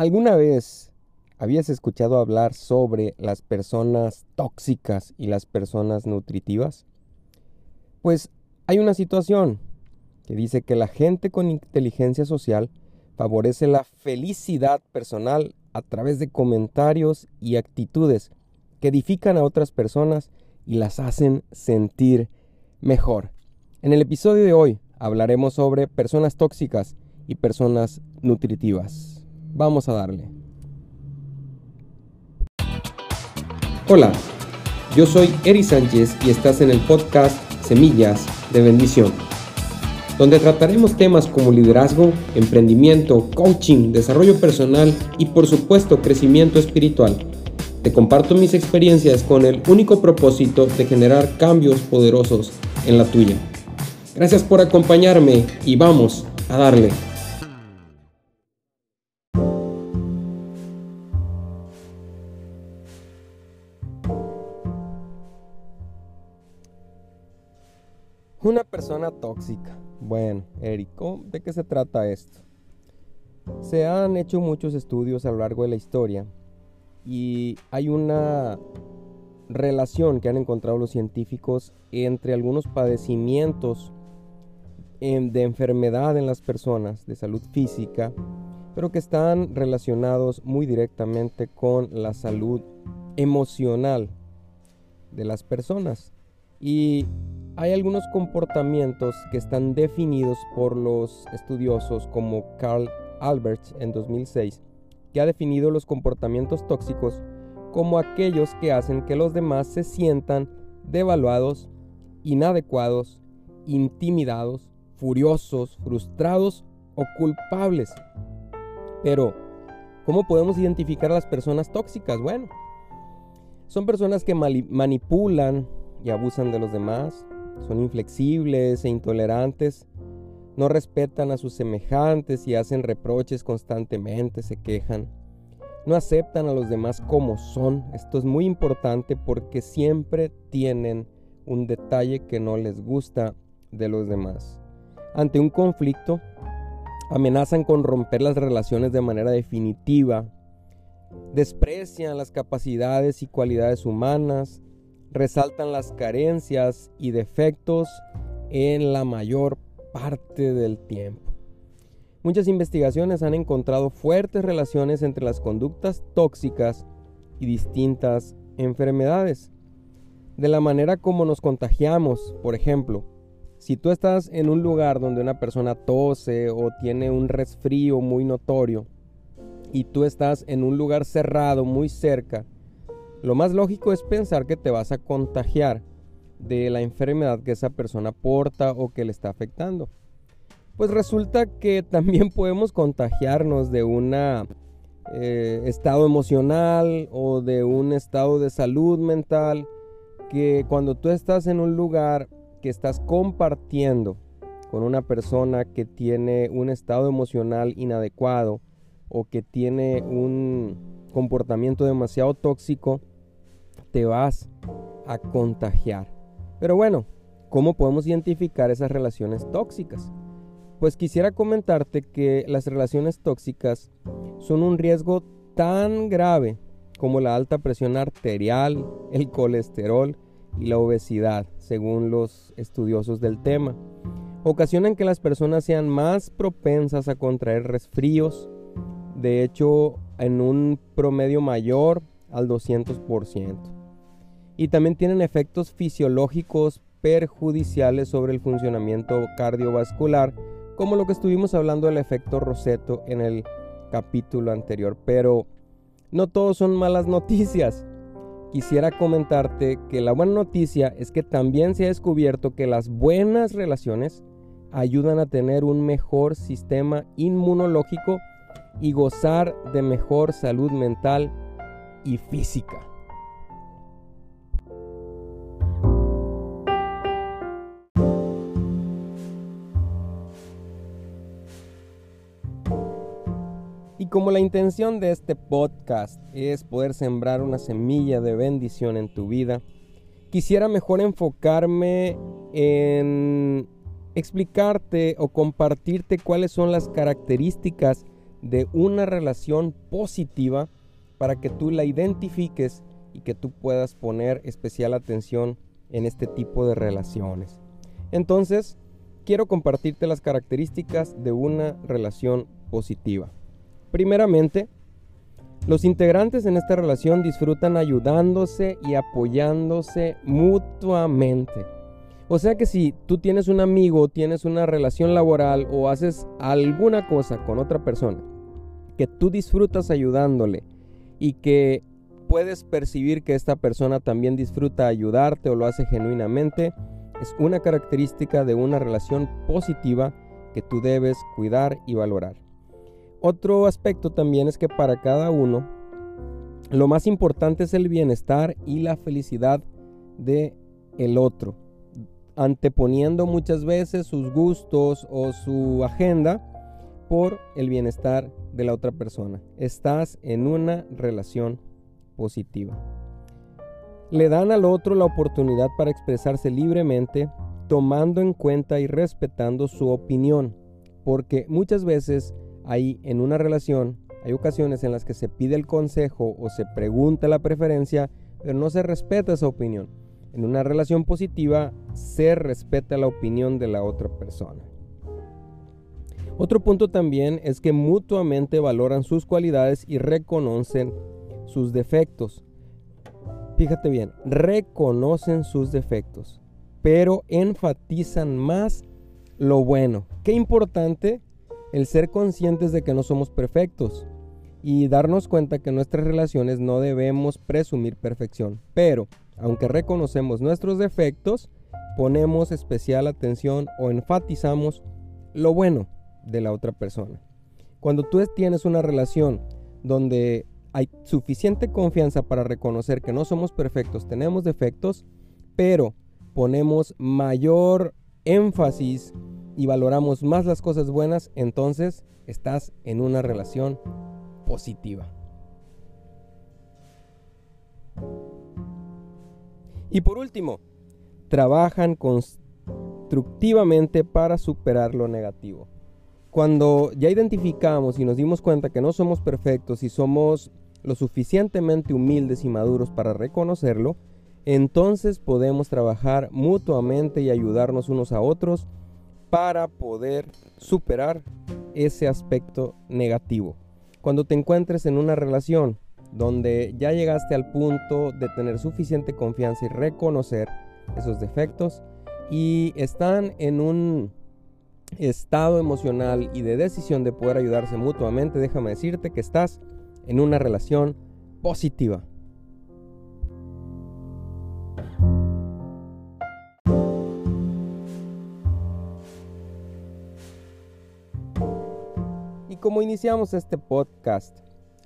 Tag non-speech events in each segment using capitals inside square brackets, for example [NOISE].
¿Alguna vez habías escuchado hablar sobre las personas tóxicas y las personas nutritivas? Pues hay una situación que dice que la gente con inteligencia social favorece la felicidad personal a través de comentarios y actitudes que edifican a otras personas y las hacen sentir mejor. En el episodio de hoy hablaremos sobre personas tóxicas y personas nutritivas. Vamos a darle. Hola, yo soy Eri Sánchez y estás en el podcast Semillas de Bendición, donde trataremos temas como liderazgo, emprendimiento, coaching, desarrollo personal y por supuesto crecimiento espiritual. Te comparto mis experiencias con el único propósito de generar cambios poderosos en la tuya. Gracias por acompañarme y vamos a darle. Tóxica. Bueno, Érico, ¿de qué se trata esto? Se han hecho muchos estudios a lo largo de la historia y hay una relación que han encontrado los científicos entre algunos padecimientos de enfermedad en las personas, de salud física, pero que están relacionados muy directamente con la salud emocional de las personas. Y hay algunos comportamientos que están definidos por los estudiosos como Carl Albert en 2006, que ha definido los comportamientos tóxicos como aquellos que hacen que los demás se sientan devaluados, inadecuados, intimidados, furiosos, frustrados o culpables. Pero, ¿cómo podemos identificar a las personas tóxicas? Bueno, son personas que manipulan y abusan de los demás, son inflexibles e intolerantes, no respetan a sus semejantes y hacen reproches constantemente, se quejan. No aceptan a los demás como son. Esto es muy importante porque siempre tienen un detalle que no les gusta de los demás. Ante un conflicto, amenazan con romper las relaciones de manera definitiva, desprecian las capacidades y cualidades humanas, resaltan las carencias y defectos en la mayor parte del tiempo. Muchas investigaciones han encontrado fuertes relaciones entre las conductas tóxicas y distintas enfermedades. De la manera como nos contagiamos, por ejemplo, si tú estás en un lugar donde una persona tose o tiene un resfrío muy notorio y tú estás en un lugar cerrado muy cerca, lo más lógico es pensar que te vas a contagiar de la enfermedad que esa persona porta o que le está afectando. Pues resulta que [LAUGHS] también podemos contagiarnos de un eh, estado emocional o de un estado de salud mental que cuando tú estás en un lugar que estás compartiendo con una persona que tiene un estado emocional inadecuado o que tiene un comportamiento demasiado tóxico, te vas a contagiar. Pero bueno, ¿cómo podemos identificar esas relaciones tóxicas? Pues quisiera comentarte que las relaciones tóxicas son un riesgo tan grave como la alta presión arterial, el colesterol y la obesidad, según los estudiosos del tema. Ocasionan que las personas sean más propensas a contraer resfríos, de hecho en un promedio mayor al 200% y también tienen efectos fisiológicos perjudiciales sobre el funcionamiento cardiovascular, como lo que estuvimos hablando del efecto Roseto en el capítulo anterior. Pero no todos son malas noticias. Quisiera comentarte que la buena noticia es que también se ha descubierto que las buenas relaciones ayudan a tener un mejor sistema inmunológico y gozar de mejor salud mental y física. como la intención de este podcast es poder sembrar una semilla de bendición en tu vida, quisiera mejor enfocarme en explicarte o compartirte cuáles son las características de una relación positiva para que tú la identifiques y que tú puedas poner especial atención en este tipo de relaciones. Entonces, quiero compartirte las características de una relación positiva. Primeramente, los integrantes en esta relación disfrutan ayudándose y apoyándose mutuamente. O sea que si tú tienes un amigo, tienes una relación laboral o haces alguna cosa con otra persona que tú disfrutas ayudándole y que puedes percibir que esta persona también disfruta ayudarte o lo hace genuinamente, es una característica de una relación positiva que tú debes cuidar y valorar. Otro aspecto también es que para cada uno lo más importante es el bienestar y la felicidad de el otro, anteponiendo muchas veces sus gustos o su agenda por el bienestar de la otra persona. Estás en una relación positiva. Le dan al otro la oportunidad para expresarse libremente, tomando en cuenta y respetando su opinión, porque muchas veces hay en una relación, hay ocasiones en las que se pide el consejo o se pregunta la preferencia, pero no se respeta esa opinión. En una relación positiva se respeta la opinión de la otra persona. Otro punto también es que mutuamente valoran sus cualidades y reconocen sus defectos. Fíjate bien, reconocen sus defectos, pero enfatizan más lo bueno. Qué importante el ser conscientes de que no somos perfectos y darnos cuenta que en nuestras relaciones no debemos presumir perfección. Pero, aunque reconocemos nuestros defectos, ponemos especial atención o enfatizamos lo bueno de la otra persona. Cuando tú tienes una relación donde hay suficiente confianza para reconocer que no somos perfectos, tenemos defectos, pero ponemos mayor énfasis y valoramos más las cosas buenas, entonces estás en una relación positiva. Y por último, trabajan constructivamente para superar lo negativo. Cuando ya identificamos y nos dimos cuenta que no somos perfectos y somos lo suficientemente humildes y maduros para reconocerlo, entonces podemos trabajar mutuamente y ayudarnos unos a otros para poder superar ese aspecto negativo. Cuando te encuentres en una relación donde ya llegaste al punto de tener suficiente confianza y reconocer esos defectos y están en un estado emocional y de decisión de poder ayudarse mutuamente, déjame decirte que estás en una relación positiva. Y como iniciamos este podcast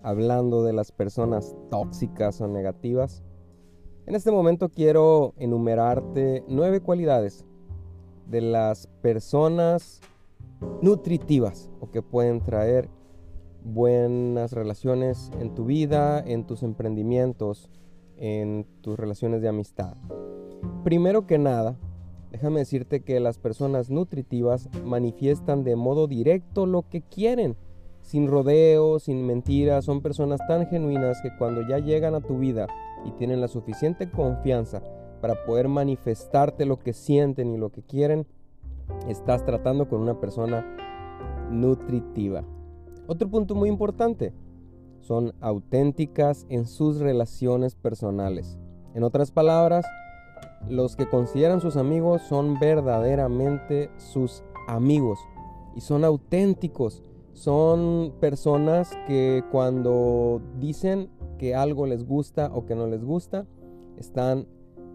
hablando de las personas tóxicas o negativas, en este momento quiero enumerarte nueve cualidades de las personas nutritivas o que pueden traer buenas relaciones en tu vida, en tus emprendimientos, en tus relaciones de amistad. Primero que nada, déjame decirte que las personas nutritivas manifiestan de modo directo lo que quieren, sin rodeos, sin mentiras, son personas tan genuinas que cuando ya llegan a tu vida y tienen la suficiente confianza para poder manifestarte lo que sienten y lo que quieren, estás tratando con una persona nutritiva. Otro punto muy importante, son auténticas en sus relaciones personales. En otras palabras, los que consideran sus amigos son verdaderamente sus amigos y son auténticos. Son personas que cuando dicen que algo les gusta o que no les gusta, están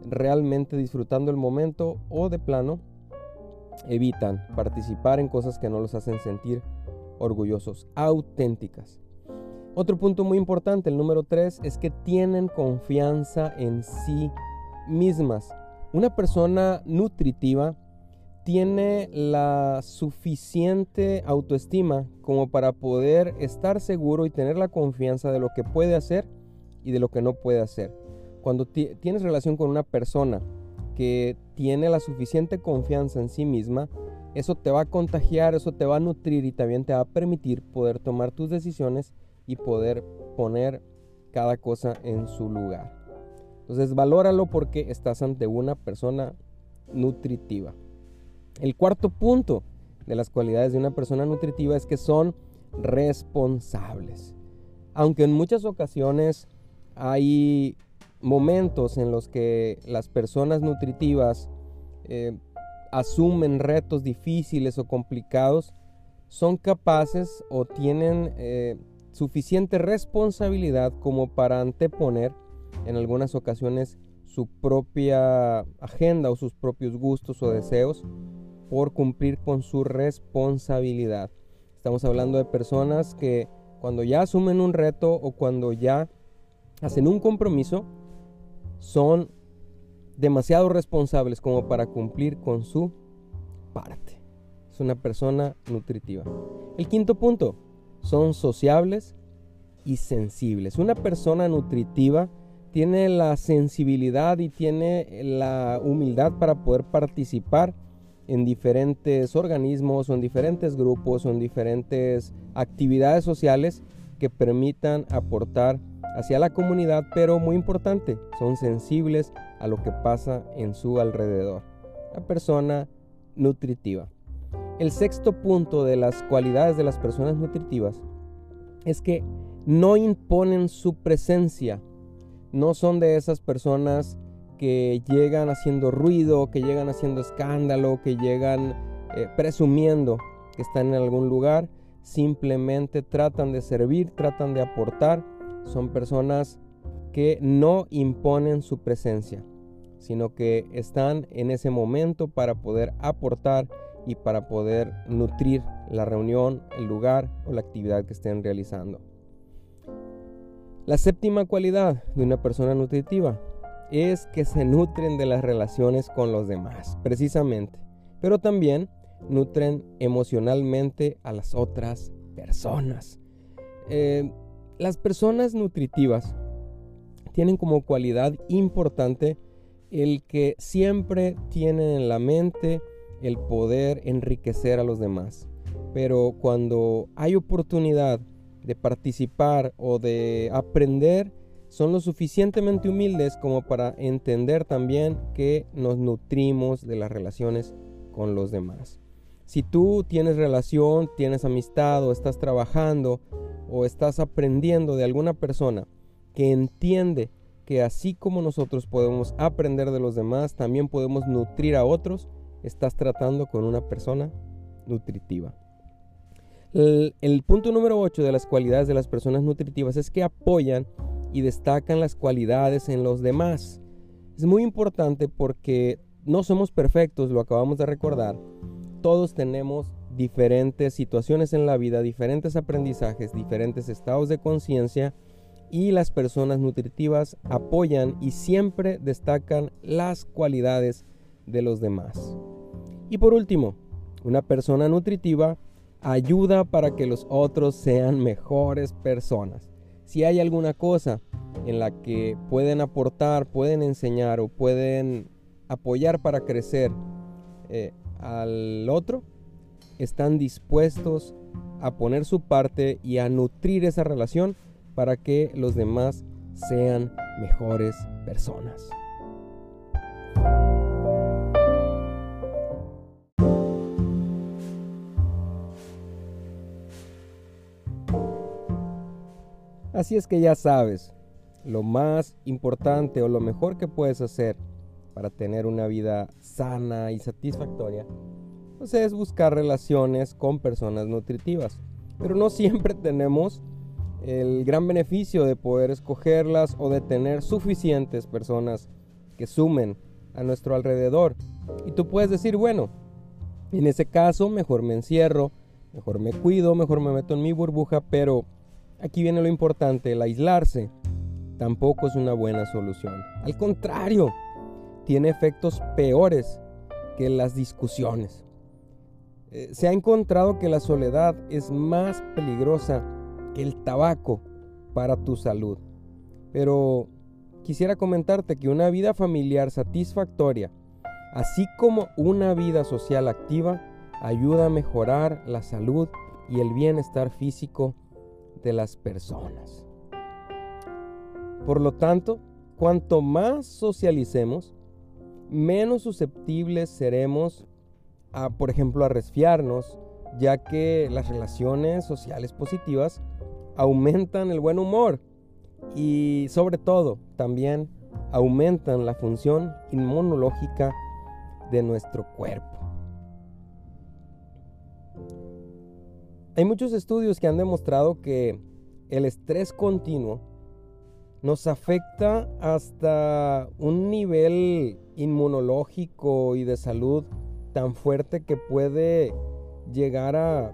realmente disfrutando el momento o de plano evitan participar en cosas que no los hacen sentir orgullosos, auténticas. Otro punto muy importante, el número tres, es que tienen confianza en sí mismas. Una persona nutritiva tiene la suficiente autoestima como para poder estar seguro y tener la confianza de lo que puede hacer y de lo que no puede hacer. Cuando tienes relación con una persona tiene la suficiente confianza en sí misma, eso te va a contagiar, eso te va a nutrir y también te va a permitir poder tomar tus decisiones y poder poner cada cosa en su lugar. Entonces valóralo porque estás ante una persona nutritiva. El cuarto punto de las cualidades de una persona nutritiva es que son responsables. Aunque en muchas ocasiones hay momentos en los que las personas nutritivas eh, asumen retos difíciles o complicados, son capaces o tienen eh, suficiente responsabilidad como para anteponer en algunas ocasiones su propia agenda o sus propios gustos o deseos por cumplir con su responsabilidad. Estamos hablando de personas que cuando ya asumen un reto o cuando ya hacen un compromiso, son demasiado responsables como para cumplir con su parte. Es una persona nutritiva. El quinto punto, son sociables y sensibles. Una persona nutritiva tiene la sensibilidad y tiene la humildad para poder participar en diferentes organismos en diferentes grupos o en diferentes actividades sociales que permitan aportar hacia la comunidad, pero muy importante, son sensibles a lo que pasa en su alrededor. La persona nutritiva. El sexto punto de las cualidades de las personas nutritivas es que no imponen su presencia. No son de esas personas que llegan haciendo ruido, que llegan haciendo escándalo, que llegan eh, presumiendo que están en algún lugar. Simplemente tratan de servir, tratan de aportar. Son personas que no imponen su presencia, sino que están en ese momento para poder aportar y para poder nutrir la reunión, el lugar o la actividad que estén realizando. La séptima cualidad de una persona nutritiva es que se nutren de las relaciones con los demás, precisamente, pero también nutren emocionalmente a las otras personas. Eh, las personas nutritivas tienen como cualidad importante el que siempre tienen en la mente el poder enriquecer a los demás. Pero cuando hay oportunidad de participar o de aprender, son lo suficientemente humildes como para entender también que nos nutrimos de las relaciones con los demás. Si tú tienes relación, tienes amistad o estás trabajando o estás aprendiendo de alguna persona que entiende que así como nosotros podemos aprender de los demás, también podemos nutrir a otros, estás tratando con una persona nutritiva. El, punto número 8 de las cualidades de las personas nutritivas es que apoyan y destacan las cualidades en los demás. Es muy importante porque no somos perfectos, lo acabamos de recordar. Todos tenemos diferentes situaciones en la vida, diferentes aprendizajes, diferentes estados de conciencia y las personas nutritivas apoyan y siempre destacan las cualidades de los demás. Y por último, una persona nutritiva ayuda para que los otros sean mejores personas. Si hay alguna cosa en la que pueden aportar, pueden enseñar o pueden apoyar para crecer eh, al otro, están dispuestos a poner su parte y a nutrir esa relación para que los demás sean mejores personas. Así es que ya sabes, lo más importante o lo mejor que puedes hacer para tener una vida sana y satisfactoria, pues es buscar relaciones con personas nutritivas. Pero no siempre [LAUGHS] tenemos el gran beneficio de poder escogerlas o de tener suficientes personas que sumen a nuestro alrededor. Y tú puedes decir, bueno, en ese caso mejor me encierro, mejor me cuido, mejor me meto en mi burbuja, pero Aquí viene lo importante, el aislarse tampoco es una buena solución. Al contrario, tiene efectos peores que las discusiones. Eh, se ha encontrado que la soledad es más peligrosa que el tabaco para tu salud. Pero quisiera comentarte que una vida familiar satisfactoria, así como una vida social activa, ayuda a mejorar la salud y el bienestar físico de las personas. Por lo tanto, cuanto más socialicemos, menos susceptibles seremos a, por ejemplo, a resfriarnos, ya que las relaciones sociales positivas aumentan el buen humor y sobre todo también aumentan la función inmunológica de nuestro cuerpo. Hay muchos estudios que han demostrado que el estrés continuo nos afecta hasta un nivel inmunológico y de salud tan fuerte que puede llegar a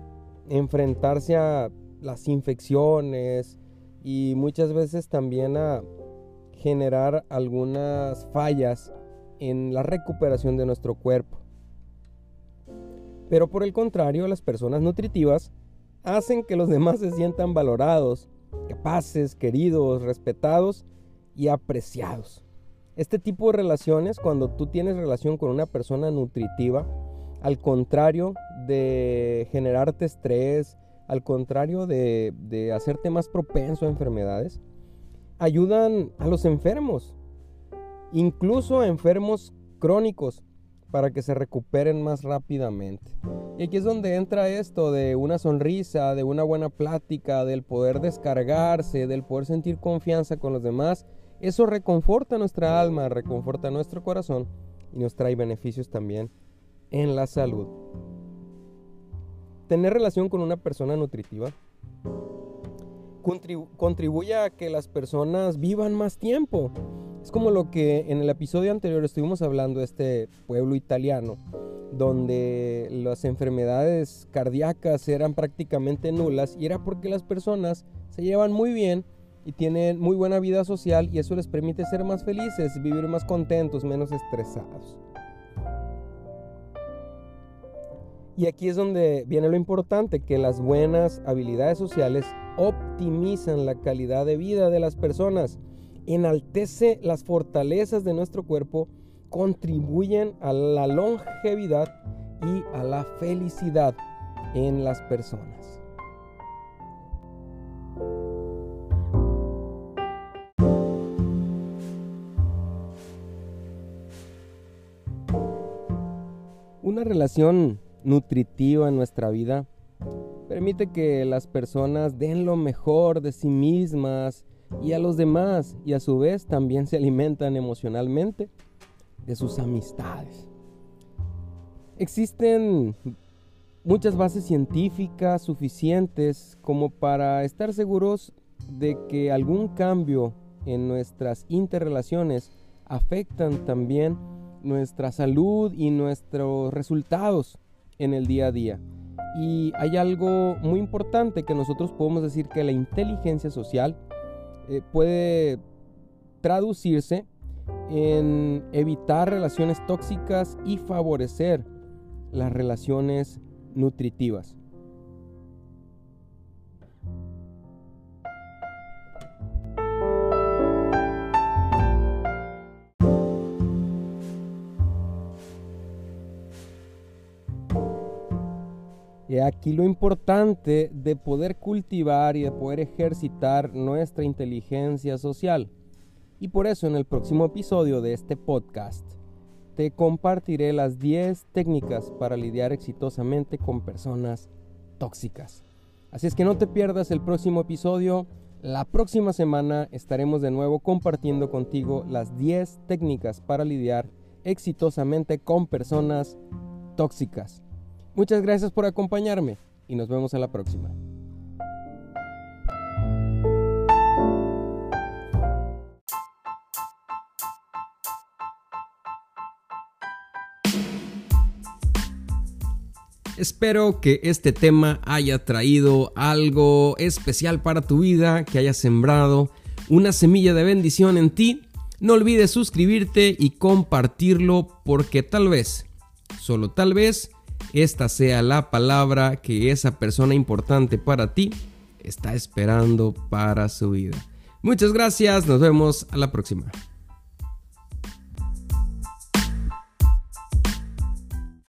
enfrentarse a las infecciones y muchas veces también a generar algunas fallas en la recuperación de nuestro cuerpo. Pero por el contrario, las personas nutritivas hacen que los demás se sientan valorados, capaces, queridos, respetados y apreciados. Este tipo de relaciones, cuando tú tienes relación con una persona nutritiva, al contrario de generarte estrés, al contrario de, de hacerte más propenso a enfermedades, ayudan a los enfermos, incluso a enfermos crónicos, para que se recuperen más rápidamente. Y aquí es donde entra esto de una sonrisa, de una buena plática, del poder descargarse, del poder sentir confianza con los demás. Eso reconforta nuestra alma, reconforta nuestro corazón y nos trae beneficios también en la salud. Tener relación con una persona nutritiva contribuye a que las personas vivan más tiempo. Es como lo que en el episodio anterior estuvimos hablando de este pueblo italiano, donde las enfermedades cardíacas eran prácticamente nulas y era porque las personas se llevan muy bien y tienen muy buena vida social y eso les permite ser más felices, vivir más contentos, menos estresados. Y aquí es donde viene lo importante, que las buenas habilidades sociales optimizan la calidad de vida de las personas enaltece las fortalezas de nuestro cuerpo, contribuyen a la longevidad y a la felicidad en las personas. Una relación nutritiva en nuestra vida permite que las personas den lo mejor de sí mismas y a los demás y a su vez también se alimentan emocionalmente de sus amistades. Existen muchas bases científicas suficientes como para estar seguros de que algún cambio en nuestras interrelaciones afectan también nuestra salud y nuestros resultados en el día a día. Y hay algo muy importante que nosotros podemos decir que la inteligencia social eh, puede traducirse en evitar relaciones tóxicas y favorecer las relaciones nutritivas. Y aquí lo importante de poder cultivar y de poder ejercitar nuestra inteligencia social. Y por eso en el próximo episodio de este podcast te compartiré las 10 técnicas para lidiar exitosamente con personas tóxicas. Así es que no te pierdas el próximo episodio. La próxima semana estaremos de nuevo compartiendo contigo las 10 técnicas para lidiar exitosamente con personas tóxicas. Muchas gracias por acompañarme y nos vemos a la próxima. Espero que este tema haya traído algo especial para tu vida, que haya sembrado una semilla de bendición en ti. No olvides suscribirte y compartirlo porque tal vez, solo tal vez, esta sea la palabra que esa persona importante para ti está esperando para su vida. Muchas gracias, nos vemos a la próxima.